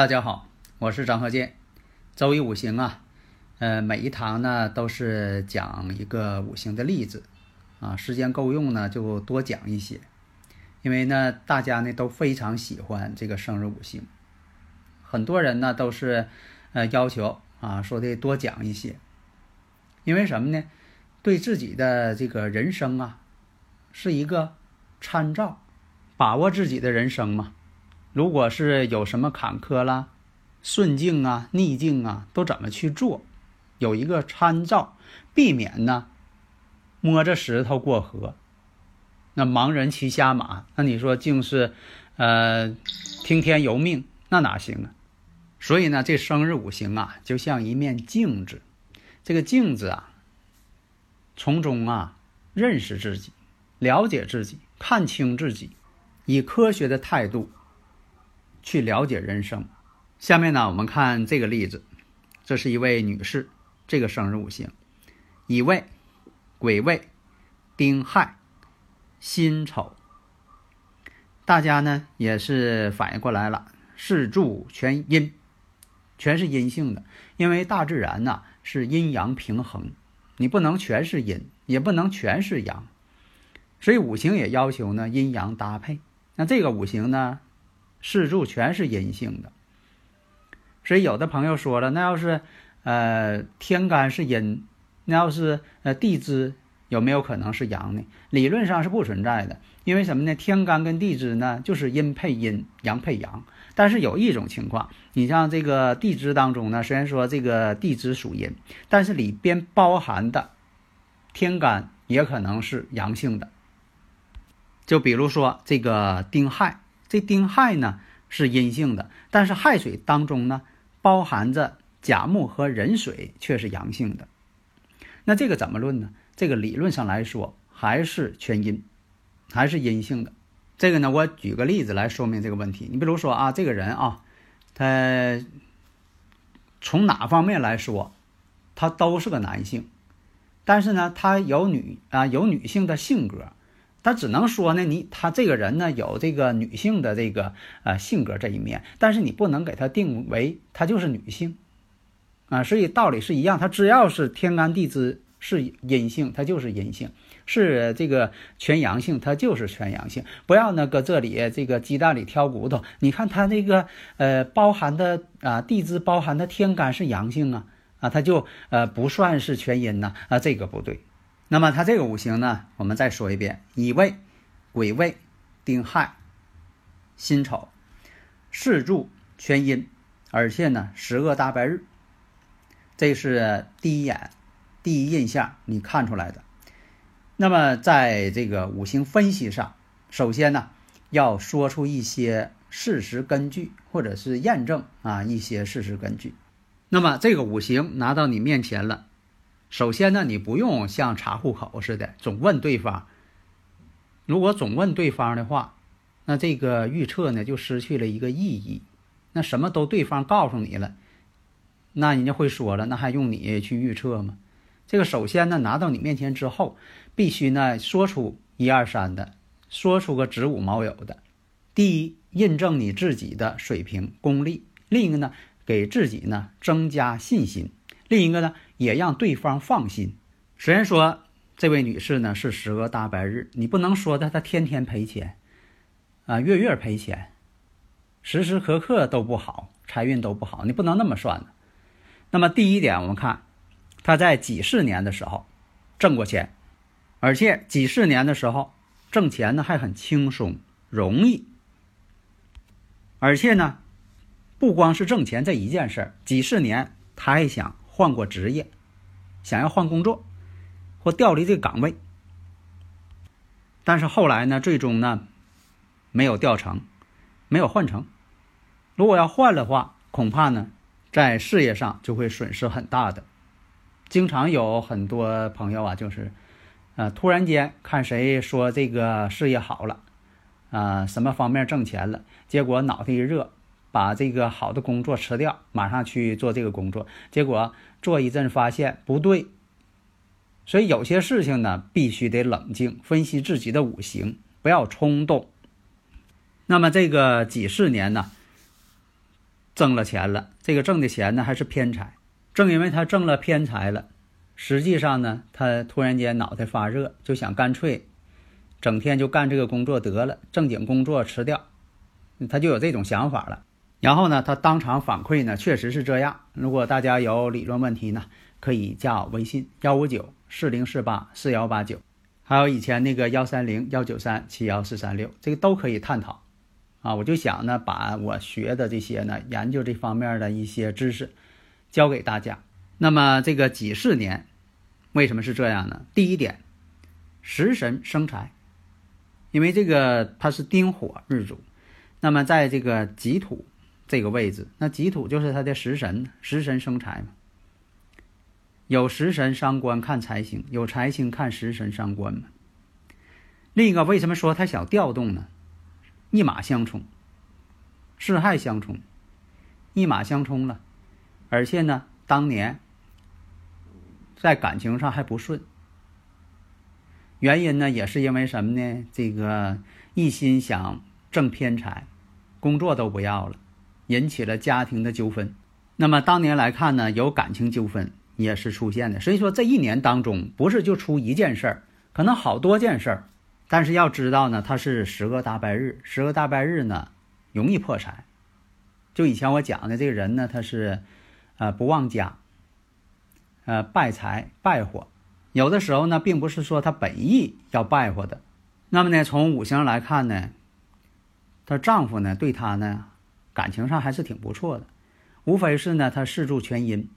大家好，我是张和建。周易五行啊，呃，每一堂呢都是讲一个五行的例子啊，时间够用呢就多讲一些，因为呢大家呢都非常喜欢这个生日五行，很多人呢都是呃要求啊说的多讲一些，因为什么呢？对自己的这个人生啊是一个参照，把握自己的人生嘛。如果是有什么坎坷啦、顺境啊、逆境啊，都怎么去做？有一个参照，避免呢摸着石头过河。那盲人骑瞎马，那你说竟是呃听天由命，那哪行啊？所以呢，这生日五行啊，就像一面镜子。这个镜子啊，从中啊认识自己，了解自己，看清自己，以科学的态度。去了解人生。下面呢，我们看这个例子，这是一位女士，这个生日五行：乙未、癸未、丁亥、辛丑。大家呢也是反应过来了，四柱全阴，全是阴性的。因为大自然呢是阴阳平衡，你不能全是阴，也不能全是阳，所以五行也要求呢阴阳搭配。那这个五行呢？四柱全是阴性的，所以有的朋友说了，那要是呃天干是阴，那要是呃地支有没有可能是阳呢？理论上是不存在的，因为什么呢？天干跟地支呢就是阴配阴，阳配阳。但是有一种情况，你像这个地支当中呢，虽然说这个地支属阴，但是里边包含的天干也可能是阳性的。就比如说这个丁亥。这丁亥呢是阴性的，但是亥水当中呢包含着甲木和壬水，却是阳性的。那这个怎么论呢？这个理论上来说还是全阴，还是阴性的。这个呢，我举个例子来说明这个问题。你比如说啊，这个人啊，他从哪方面来说，他都是个男性，但是呢，他有女啊有女性的性格。他只能说呢，你他这个人呢有这个女性的这个呃性格这一面，但是你不能给他定为他就是女性，啊，所以道理是一样，他只要是天干地支是阴性，他就是阴性；是这个全阳性，他就是全阳性。不要呢搁这里这个鸡蛋里挑骨头，你看他那个呃包含的啊地支包含的天干是阳性啊啊，他就呃不算是全阴呢啊，这个不对。那么它这个五行呢，我们再说一遍：乙未、癸未、丁亥、辛丑，四柱全阴，而且呢十恶大白日，这是第一眼、第一印象你看出来的。那么在这个五行分析上，首先呢要说出一些事实根据，或者是验证啊一些事实根据。那么这个五行拿到你面前了。首先呢，你不用像查户口似的总问对方。如果总问对方的话，那这个预测呢就失去了一个意义。那什么都对方告诉你了，那人家会说了，那还用你去预测吗？这个首先呢，拿到你面前之后，必须呢说出一二三的，说出个子午卯酉的。第一，印证你自己的水平功力；另一个呢，给自己呢增加信心。另一个呢，也让对方放心。虽然说这位女士呢是十个大白日，你不能说她她天天赔钱，啊，月月赔钱，时时刻刻都不好，财运都不好，你不能那么算。那么第一点，我们看她在几四年的时候挣过钱，而且几四年的时候挣钱呢还很轻松容易，而且呢不光是挣钱这一件事儿，几四年她还想。换过职业，想要换工作或调离这个岗位，但是后来呢，最终呢没有调成，没有换成。如果要换的话，恐怕呢在事业上就会损失很大的。经常有很多朋友啊，就是，呃，突然间看谁说这个事业好了，啊，什么方面挣钱了，结果脑袋一热，把这个好的工作辞掉，马上去做这个工作，结果做一阵发现不对，所以有些事情呢，必须得冷静分析自己的五行，不要冲动。那么这个几四年呢，挣了钱了，这个挣的钱呢还是偏财。正因为他挣了偏财了，实际上呢，他突然间脑袋发热，就想干脆整天就干这个工作得了，正经工作辞掉，他就有这种想法了。然后呢，他当场反馈呢，确实是这样。如果大家有理论问题呢，可以加我微信幺五九四零四八四幺八九，还有以前那个幺三零幺九三七幺四三六，这个都可以探讨。啊，我就想呢，把我学的这些呢，研究这方面的一些知识。教给大家。那么这个己巳年为什么是这样呢？第一点，食神生财，因为这个它是丁火日主，那么在这个己土这个位置，那己土就是它的食神，食神生财嘛。有食神伤官看财星，有财星看食神伤官嘛。另一个为什么说他想调动呢？一马相冲，四害相冲，一马相冲了。而且呢，当年在感情上还不顺，原因呢也是因为什么呢？这个一心想挣偏财，工作都不要了，引起了家庭的纠纷。那么当年来看呢，有感情纠纷也是出现的。所以说这一年当中，不是就出一件事儿，可能好多件事儿。但是要知道呢，它是十个大败日，十个大败日呢容易破财。就以前我讲的这个人呢，他是。呃，不旺家，呃，败财败火，有的时候呢，并不是说他本意要败火的。那么呢，从五行来看呢，她丈夫呢对她呢感情上还是挺不错的，无非是呢他四柱全阴，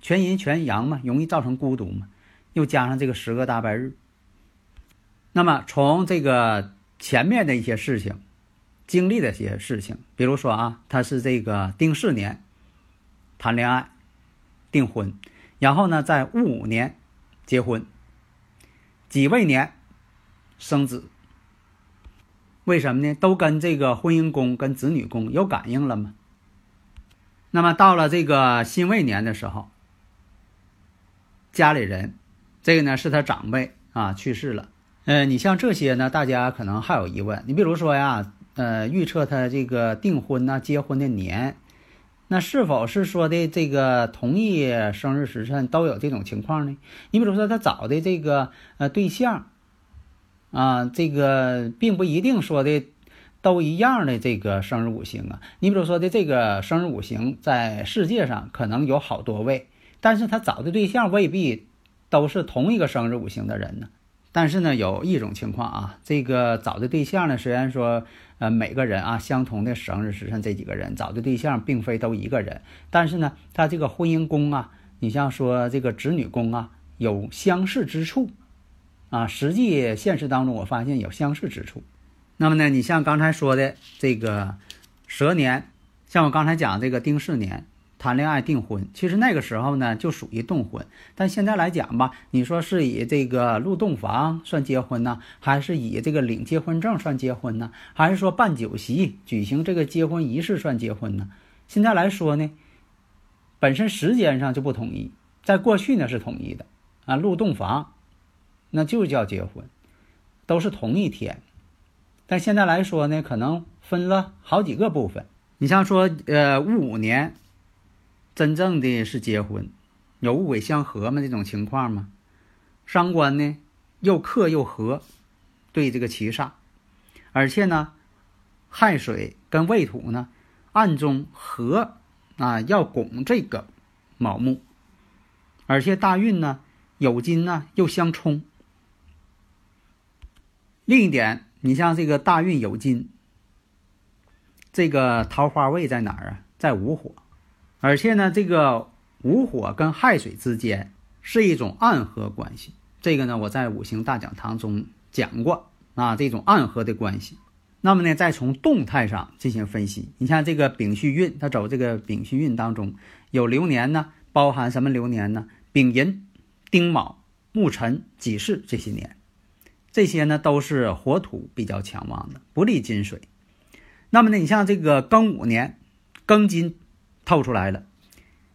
全阴全阳嘛，容易造成孤独嘛，又加上这个十个大败日。那么从这个前面的一些事情，经历的一些事情，比如说啊，他是这个丁巳年。谈恋爱，订婚，然后呢，在戊午年结婚，己未年生子。为什么呢？都跟这个婚姻宫跟子女宫有感应了吗？那么到了这个辛未年的时候，家里人，这个呢是他长辈啊去世了。呃，你像这些呢，大家可能还有疑问。你比如说呀，呃，预测他这个订婚呐、结婚的年。那是否是说的这个同一生日时辰都有这种情况呢？你比如说他找的这个呃对象，啊，这个并不一定说的都一样的这个生日五行啊。你比如说的这个生日五行在世界上可能有好多位，但是他找的对象未必都是同一个生日五行的人呢。但是呢，有一种情况啊，这个找的对象呢，虽然说。呃，每个人啊，相同的生日时辰，这几个人找的对象并非都一个人，但是呢，他这个婚姻宫啊，你像说这个子女宫啊，有相似之处，啊，实际现实当中我发现有相似之处。那么呢，你像刚才说的这个蛇年，像我刚才讲这个丁巳年。谈恋爱订婚，其实那个时候呢就属于动婚，但现在来讲吧，你说是以这个入洞房算结婚呢，还是以这个领结婚证算结婚呢，还是说办酒席举行这个结婚仪式算结婚呢？现在来说呢，本身时间上就不统一，在过去呢是统一的啊，入洞房那就叫结婚，都是同一天，但现在来说呢，可能分了好几个部分。你像说呃戊午年。真正的是结婚，有物鬼相合吗？这种情况吗？伤官呢，又克又合，对这个七煞，而且呢，亥水跟未土呢，暗中合啊，要拱这个卯木，而且大运呢，酉金呢又相冲。另一点，你像这个大运酉金，这个桃花位在哪儿啊？在午火。而且呢，这个午火跟亥水之间是一种暗合关系。这个呢，我在五行大讲堂中讲过啊，这种暗合的关系。那么呢，再从动态上进行分析。你像这个丙戌运，它走这个丙戌运当中有流年呢，包含什么流年呢？丙寅、丁卯、戊辰、己巳这些年，这些呢都是火土比较强旺的，不利金水。那么呢，你像这个庚午年，庚金透出来了，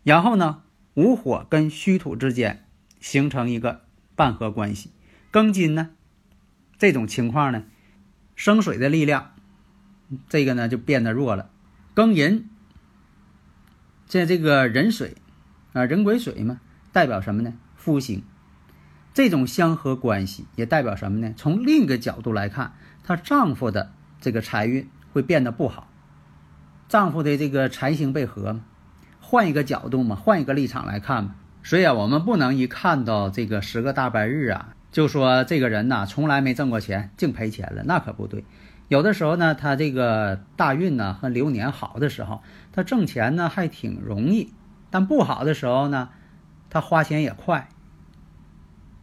然后呢，午火跟戌土之间形成一个半合关系，庚金呢，这种情况呢。生水的力量，这个呢就变得弱了。庚寅，在这个壬水啊，壬癸水嘛，代表什么呢？夫星。这种相合关系也代表什么呢？从另一个角度来看，她丈夫的这个财运会变得不好。丈夫的这个财星被合嘛，换一个角度嘛，换一个立场来看嘛。所以啊，我们不能一看到这个十个大白日啊。就说这个人呐，从来没挣过钱，净赔钱了，那可不对。有的时候呢，他这个大运呢和流年好的时候，他挣钱呢还挺容易；但不好的时候呢，他花钱也快。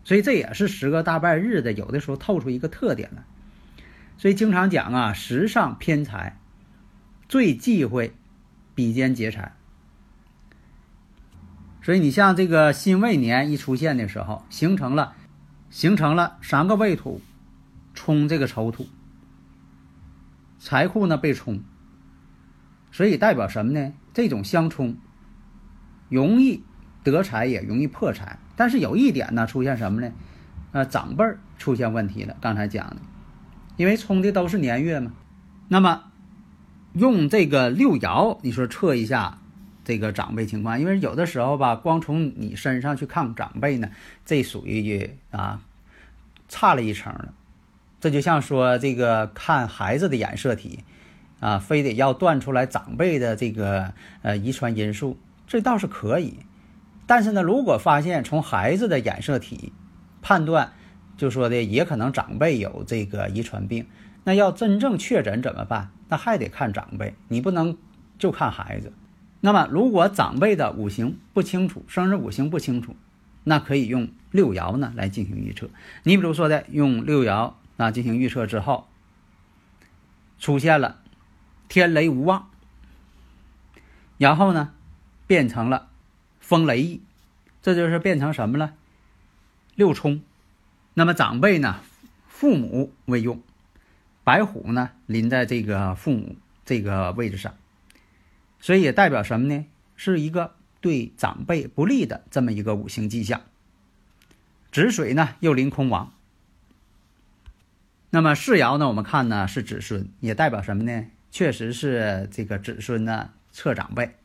所以这也是十个大半日的，有的时候透出一个特点来。所以经常讲啊，时上偏财，最忌讳比肩劫财。所以你像这个辛未年一出现的时候，形成了。形成了三个未土冲这个丑土，财库呢被冲，所以代表什么呢？这种相冲容易得财，也容易破财。但是有一点呢，出现什么呢？呃，长辈儿出现问题了。刚才讲的，因为冲的都是年月嘛。那么用这个六爻，你说测一下这个长辈情况，因为有的时候吧，光从你身上去看长辈呢，这属于啊。差了一层了，这就像说这个看孩子的染色体，啊，非得要断出来长辈的这个呃遗传因素，这倒是可以。但是呢，如果发现从孩子的染色体判断，就说的也可能长辈有这个遗传病，那要真正确诊怎么办？那还得看长辈，你不能就看孩子。那么如果长辈的五行不清楚，生日五行不清楚。那可以用六爻呢来进行预测。你比如说的，用六爻啊进行预测之后，出现了天雷无妄，然后呢变成了风雷翼，这就是变成什么了？六冲。那么长辈呢，父母为用，白虎呢临在这个父母这个位置上，所以也代表什么呢？是一个。对长辈不利的这么一个五行迹象，子水呢又临空亡。那么世爻呢，我们看呢是子孙，也代表什么呢？确实是这个子孙呢测长辈。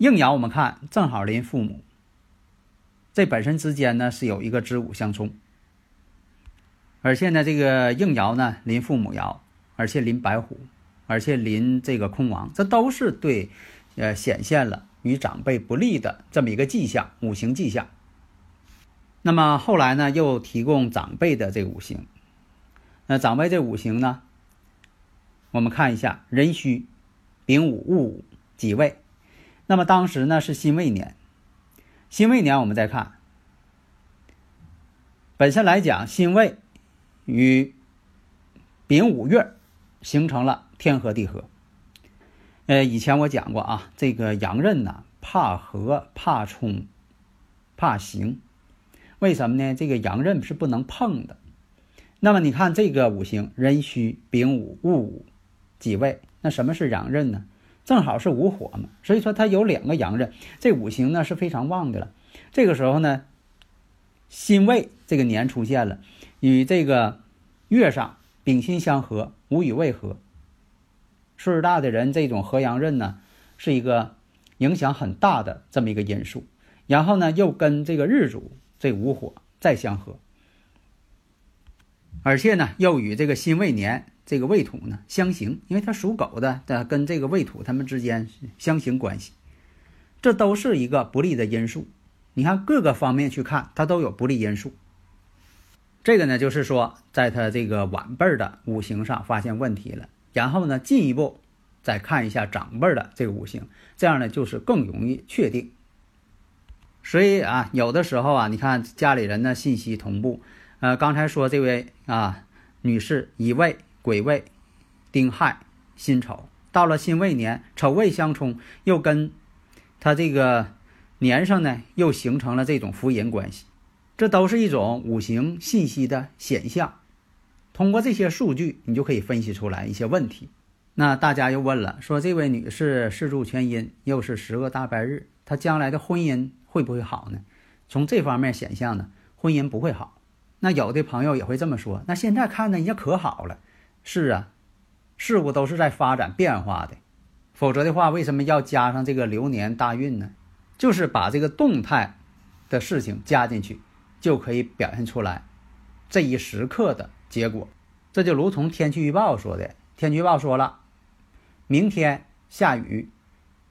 应爻我们看正好临父母，这本身之间呢是有一个子午相冲，而现在这个应爻呢临父母爻，而且临白虎，而且临这个空亡，这都是对，呃显现了。与长辈不利的这么一个迹象，五行迹象。那么后来呢，又提供长辈的这五行。那长辈这五行呢，我们看一下：壬戌、丙午、戊午、几位。那么当时呢是辛未年，辛未年我们再看，本身来讲，辛未与丙午月形成了天合地合。呃，以前我讲过啊，这个阳刃呢，怕合、怕冲、怕刑，为什么呢？这个阳刃是不能碰的。那么你看这个五行，壬戌、丙午、戊午、己未，那什么是阳刃呢？正好是午火嘛，所以说它有两个阳刃，这五行呢是非常旺的了。这个时候呢，辛未这个年出现了，与这个月上丙辛相合，午与未合。岁数大的人，这种合阳刃呢，是一个影响很大的这么一个因素。然后呢，又跟这个日主这午火再相合，而且呢，又与这个辛未年这个未土呢相刑，因为它属狗的，的跟这个未土他们之间相刑关系，这都是一个不利的因素。你看各个方面去看，它都有不利因素。这个呢，就是说，在他这个晚辈的五行上发现问题了。然后呢，进一步再看一下长辈的这个五行，这样呢就是更容易确定。所以啊，有的时候啊，你看家里人的信息同步，呃，刚才说这位啊女士一位、癸未、丁亥、辛丑，到了辛未年，丑未相冲，又跟他这个年上呢又形成了这种福银关系，这都是一种五行信息的显象。通过这些数据，你就可以分析出来一些问题。那大家又问了，说这位女士四柱全阴，又是十个大白日，她将来的婚姻会不会好呢？从这方面显象呢，婚姻不会好。那有的朋友也会这么说，那现在看呢，人家可好了。是啊，事物都是在发展变化的，否则的话，为什么要加上这个流年大运呢？就是把这个动态的事情加进去，就可以表现出来这一时刻的结果。这就如同天气预报说的，天气预报说了。明天下雨，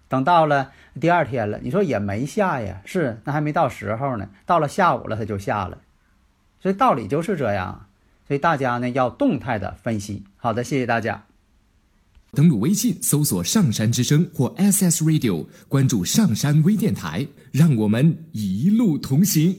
等到了第二天了，你说也没下呀？是，那还没到时候呢。到了下午了，它就下了，所以道理就是这样。所以大家呢要动态的分析。好的，谢谢大家。登录微信搜索“上山之声”或 SS Radio，关注上山微电台，让我们一路同行。